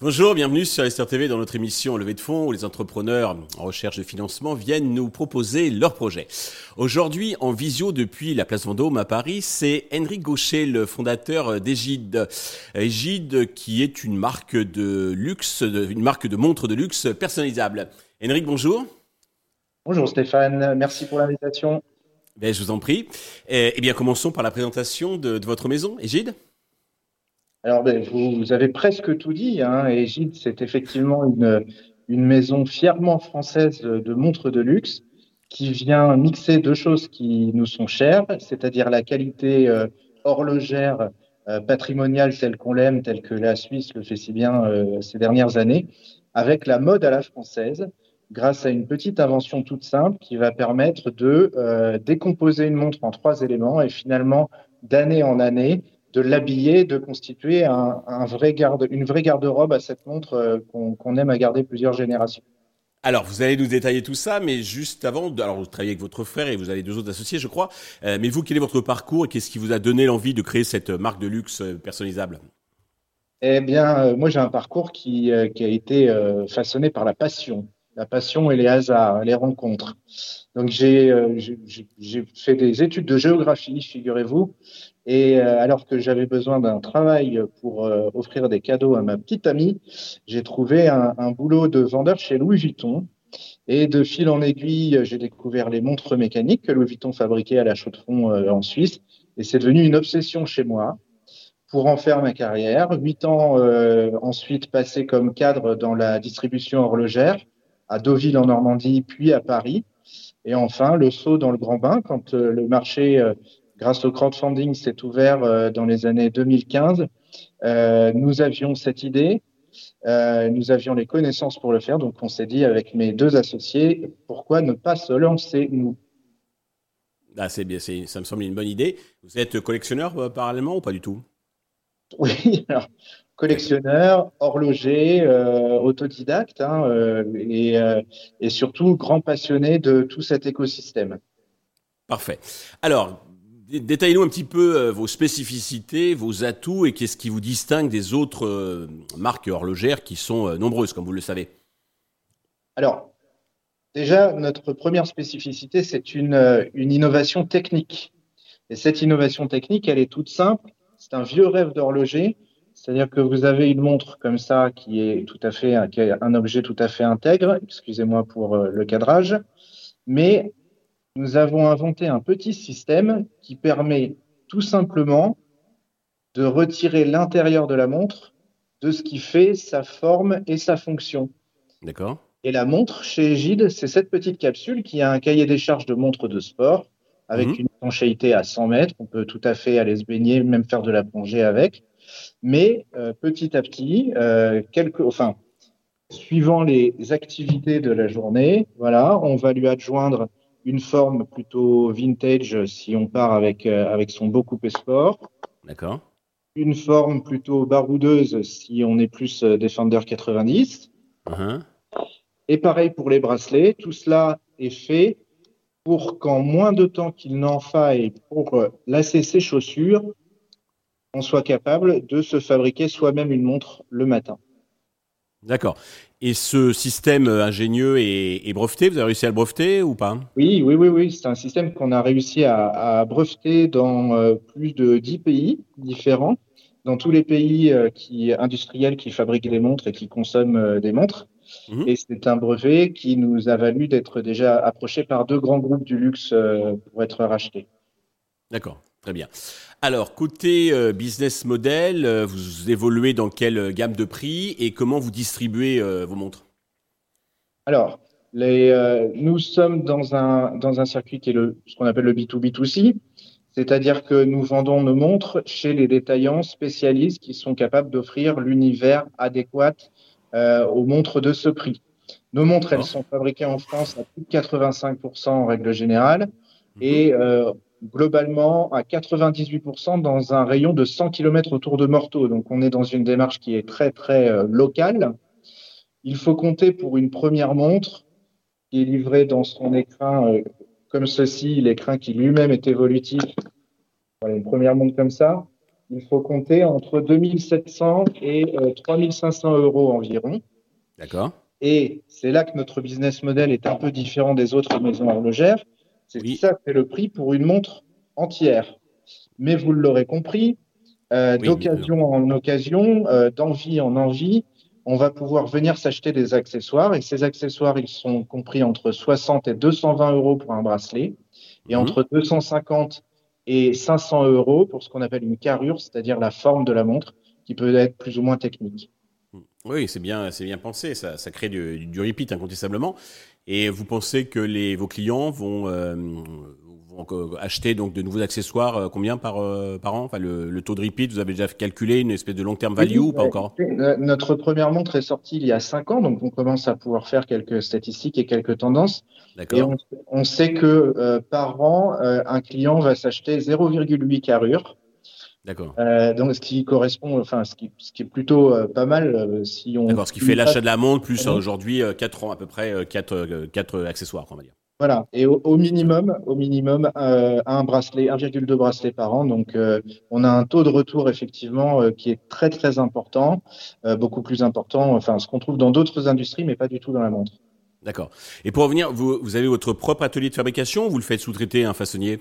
Bonjour, bienvenue sur Esther TV dans notre émission Levée de fonds où les entrepreneurs en recherche de financement viennent nous proposer leurs projets. Aujourd'hui, en visio depuis la place Vendôme à Paris, c'est Henri Gaucher, le fondateur d'Egide. Egide qui est une marque de luxe, une marque de montres de luxe personnalisables. Henrik, bonjour. Bonjour Stéphane, merci pour l'invitation. Ben, je vous en prie. Eh, eh bien, commençons par la présentation de, de votre maison, Egide. Alors, ben, vous, avez presque tout dit. Hein. Egide, c'est effectivement une, une maison fièrement française de montres de luxe qui vient mixer deux choses qui nous sont chères, c'est-à-dire la qualité euh, horlogère euh, patrimoniale telle qu'on l'aime, telle que la Suisse le fait si bien euh, ces dernières années, avec la mode à la française, grâce à une petite invention toute simple qui va permettre de décomposer une montre en trois éléments et finalement, d'année en année, de l'habiller, de constituer un, vrai garde, une vraie garde-robe à cette montre euh, qu'on aime à garder plusieurs générations. Alors, vous allez nous détailler tout ça, mais juste avant, alors vous travaillez avec votre frère et vous avez deux autres associés, je crois. Euh, mais vous, quel est votre parcours et qu'est-ce qui vous a donné l'envie de créer cette marque de luxe euh, personnalisable? Eh bien, moi, j'ai un parcours qui, qui a été façonné par la passion, la passion et les hasards, les rencontres. Donc, j'ai fait des études de géographie, figurez-vous, et euh, alors que j'avais besoin d'un travail pour euh, offrir des cadeaux à ma petite amie, j'ai trouvé un, un, boulot de vendeur chez Louis Vuitton. Et de fil en aiguille, j'ai découvert les montres mécaniques que Louis Vuitton fabriquait à la Chaux-de-Fonds euh, en Suisse. Et c'est devenu une obsession chez moi pour en faire ma carrière. Huit ans ensuite passés comme cadre dans la distribution horlogère à Deauville en Normandie, puis à Paris. Et enfin, le saut dans le grand bain quand le marché grâce au crowdfunding, s'est ouvert euh, dans les années 2015. Euh, nous avions cette idée, euh, nous avions les connaissances pour le faire, donc on s'est dit avec mes deux associés, pourquoi ne pas se lancer nous? Ah, c'est bien, ça me semble une bonne idée. Vous êtes collectionneur parallèlement ou pas du tout? Oui, alors, collectionneur, horloger, autodidacte hein, et, et, surtout grand passionné de tout cet écosystème. Parfait. Alors, Détaillez-nous un petit peu euh, vos spécificités, vos atouts et qu'est-ce qui vous distingue des autres euh, marques horlogères qui sont euh, nombreuses, comme vous le savez? Alors, déjà, notre première spécificité, c'est une, une innovation technique. Et cette innovation technique, elle est toute simple. C'est un vieux rêve d'horloger. C'est-à-dire que vous avez une montre comme ça qui est tout à fait qui est un objet tout à fait intègre. Excusez-moi pour le cadrage, mais nous avons inventé un petit système qui permet tout simplement de retirer l'intérieur de la montre de ce qui fait sa forme et sa fonction. D'accord. Et la montre chez Egide, c'est cette petite capsule qui a un cahier des charges de montre de sport avec mhm. une étanchéité à 100 mètres. On peut tout à fait aller se baigner, même faire de la plongée avec. Mais euh, petit à petit, euh, enfin, suivant les activités de la journée, voilà, on va lui adjoindre une forme plutôt vintage si on part avec, euh, avec son beau coupé sport. D'accord. Une forme plutôt baroudeuse si on est plus euh, Defender 90. Uh-huh. Et pareil pour les bracelets. Tout cela est fait pour qu'en moins de temps qu'il n'en faille pour euh, lasser ses chaussures, on soit capable de se fabriquer soi-même une montre le matin. D'accord. Et ce système ingénieux est, breveté Vous avez réussi à le breveter ou pas? Oui, oui, oui, oui. C'est un système qu'on a réussi à, breveter dans euh, plus de 10 pays différents, dans tous les pays euh, qui, industriels qui fabriquent des montres et qui consomment euh, des montres. Mhm. Et c'est un brevet qui nous a valu d'être déjà approché par deux grands groupes du luxe pour être rachetés. D'accord, très bien. Alors, côté euh, business model, euh, vous évoluez dans quelle euh, gamme de prix et comment vous distribuez vos montres? Alors, nous sommes dans un, dans un circuit qui est le, ce qu'on appelle le B2B2C, c'est-à-dire que nous vendons nos montres chez les détaillants spécialistes qui sont capables d'offrir l'univers adéquat aux montres de ce prix. Nos montres, elles sont fabriquées en France à plus de 85% en règle générale. Et globalement à 98% dans un rayon de 100 km autour de Morteau. Donc on est dans une démarche qui est très très euh, locale. Il faut compter pour une première montre qui est livré dans son écrin comme ceci, l'écrin qui lui-même est évolutif. Voilà, une première montre comme ça. Il faut compter entre 2700 et 3500 euros environ. D'accord. Et c'est là que notre business model est un peu différent des autres maisons horlogères. C'est ça, c'est le prix pour une montre entière. Mais vous l'aurez compris, euh, d'occasion en occasion, euh, d'envie en envie, on va pouvoir venir s'acheter des accessoires. Et ces accessoires, ils sont compris entre 60 et 220 euros pour un bracelet et mhm. entre 250 et 500 euros pour ce qu'on appelle une carrure, c'est-à-dire la forme de la montre, qui peut être plus ou moins technique. Oui, c'est bien, c'est bien pensé. Ça, ça crée du, du repeat incontestablement. Et vous pensez que les, vos clients vont, euh, vont acheter donc de nouveaux accessoires euh, combien par, euh, par an? Enfin, le, taux de repeat, vous avez déjà calculé une espèce de long terme value ou pas encore? Notre première montre est sortie il y a 5 ans, donc on commence à pouvoir faire quelques statistiques et quelques tendances. Et on, on, sait que par an, un client va s'acheter 0,8 carrures. D'accord. Euh, donc, ce qui correspond, enfin, ce qui, ce qui est plutôt euh, pas mal euh, si on. D'accord, ce qui fait l'achat de la montre plus aujourd'hui 4 ans, à peu près 4, 4 accessoires, on va dire. Voilà, et au, minimum, au minimum un bracelet, 1,2 bracelets par an. Donc, on a un taux de retour effectivement qui est très très important, beaucoup plus important, enfin, ce qu'on trouve dans d'autres industries, mais pas du tout dans la montre. D'accord. Et pour revenir, vous, vous avez votre propre atelier de fabrication ou vous le faites sous-traiter un façonnier?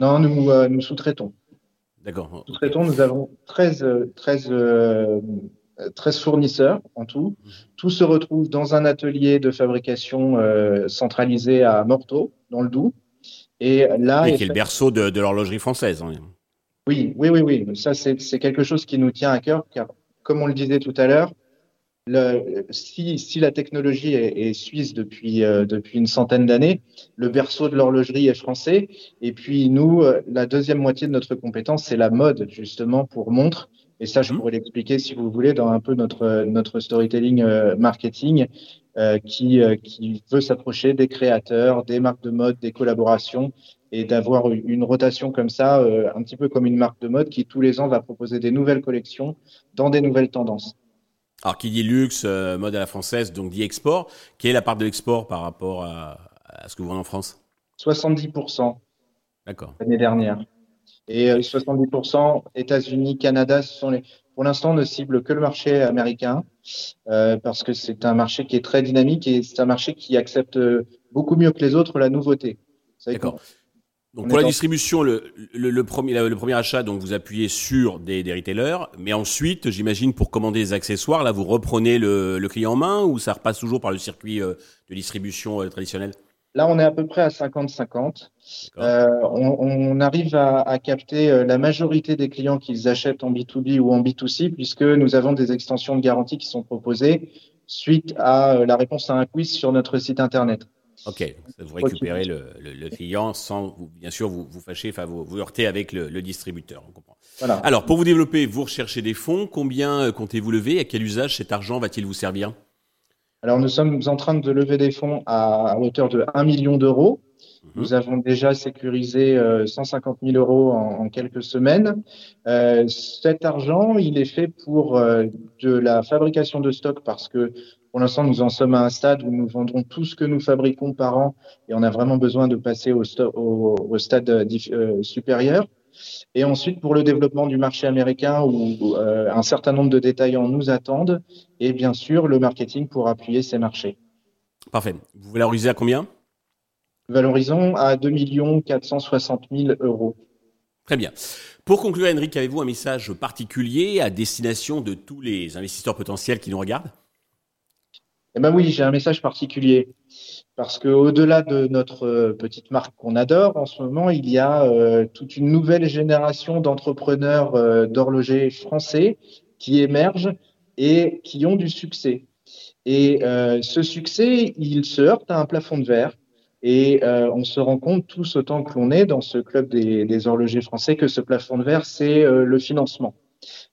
Non, nous, nous sous-traitons. D'accord. Nous avons 13, 13, 13 fournisseurs en tout. Mhm. Tout se retrouve dans un atelier de fabrication euh, centralisé à Morteau, dans le Doubs. Et là, et qui est le berceau de, de l'horlogerie française. Hein. Oui, oui, oui, oui. Ça, c'est quelque chose qui nous tient à cœur, car comme on le disait tout à l'heure, le, si, si, la technologie est, est suisse depuis, euh, depuis une centaine d'années, le berceau de l'horlogerie est français. Et puis nous, euh, la deuxième moitié de notre compétence, c'est la mode, justement, pour montre. Et ça, je mhm. pourrais l'expliquer, si vous voulez, dans un peu notre, notre storytelling euh, marketing, qui, qui veut s'approcher des créateurs, des marques de mode, des collaborations, et d'avoir une rotation comme ça, un petit peu comme une marque de mode qui, tous les ans, va proposer des nouvelles collections dans des nouvelles tendances. Alors, qui dit luxe, euh, mode à la française, donc dit export. Quelle est la part de l'export par rapport à, ce que vous vendez en France? 70%. D'accord. L'année dernière. Et 70% euh, États-Unis, Canada, ce sont les. Pour l'instant, on ne cible que le marché américain euh, parce que c'est un marché qui est très dynamique et c'est un marché qui accepte beaucoup mieux que les autres la nouveauté. D'accord. Donc pour la distribution, le, le, premier, le premier achat, donc vous appuyez sur des, des retailers, mais ensuite, j'imagine pour commander des accessoires, là vous reprenez le, le, client en main ou ça repasse toujours par le circuit euh, de distribution euh, traditionnel? Là, on est à peu près à 50-50. Euh, on, on, arrive à, à, capter la majorité des clients qu'ils achètent en B2B ou en B2C, puisque nous avons des extensions de garantie qui sont proposées suite à la réponse à un quiz sur notre site internet. Ok, vous récupérez le, le, client sans, vous, bien sûr, vous vous fâchez, enfin vous, vous heurtez avec le, le distributeur. On comprend. Voilà. Alors, pour vous développer, vous recherchez des fonds. Combien euh, comptez-vous lever? À quel usage cet argent va-t-il vous servir? Alors, nous sommes en train de lever des fonds à, hauteur de 1 million d'euros. Mhm. Nous avons déjà sécurisé 150 euh, 000 euros en, quelques semaines. Euh, cet argent, il est fait pour de la fabrication de stock parce que pour l'instant, nous en sommes à un stade où nous vendrons tout ce que nous fabriquons par an et on a vraiment besoin de passer au, au, stade euh, supérieur. Et ensuite, pour le développement du marché américain où euh, un certain nombre de détaillants nous attendent et bien sûr le marketing pour appuyer ces marchés. Parfait. Vous valorisez à combien? Valorisons à 2 460 000 euros. Très bien. Pour conclure, Henrik, avez-vous un message particulier à destination de tous les investisseurs potentiels qui nous regardent? Eh ben oui, j'ai un message particulier parce que au-delà de notre euh, petite marque qu'on adore en ce moment, il y a euh, toute une nouvelle génération d'entrepreneurs euh, d'horlogers français qui émergent et qui ont du succès. Et ce succès, il se heurte à un plafond de verre. Et on se rend compte tous autant que l'on est dans ce club des, des horlogers français que ce plafond de verre, c'est le financement.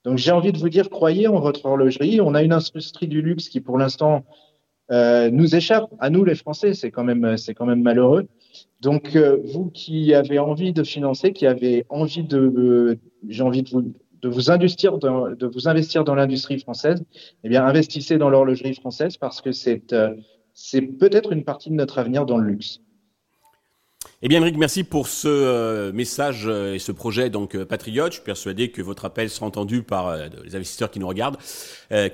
Donc j'ai envie de vous dire, croyez en votre horlogerie. On a une industrie du luxe qui, pour l'instant, euh, nous échappe à nous les Français. C'est quand même c'est quand même malheureux. Donc euh, vous qui avez envie de financer, qui avez envie de euh, j'ai envie de vous de vous investir dans, de vous investir dans l'industrie française, eh bien investissez dans l'horlogerie française parce que c'est c'est peut-être une partie de notre avenir dans le luxe. Eh bien, Eric, merci pour ce euh, message euh, et ce projet donc euh, Patriote. Je suis persuadé que votre appel sera entendu par les investisseurs qui nous regardent,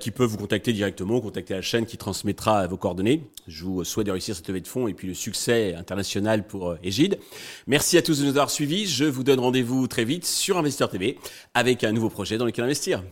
qui peuvent vous contacter directement, contacter la chaîne qui transmettra vos coordonnées. Je vous souhaite de réussir cette levée de fonds et puis le succès international pour Égide. Merci à tous de nous avoir suivis. Je vous donne rendez-vous très vite sur Investisseur TV avec un nouveau projet dans lequel investir.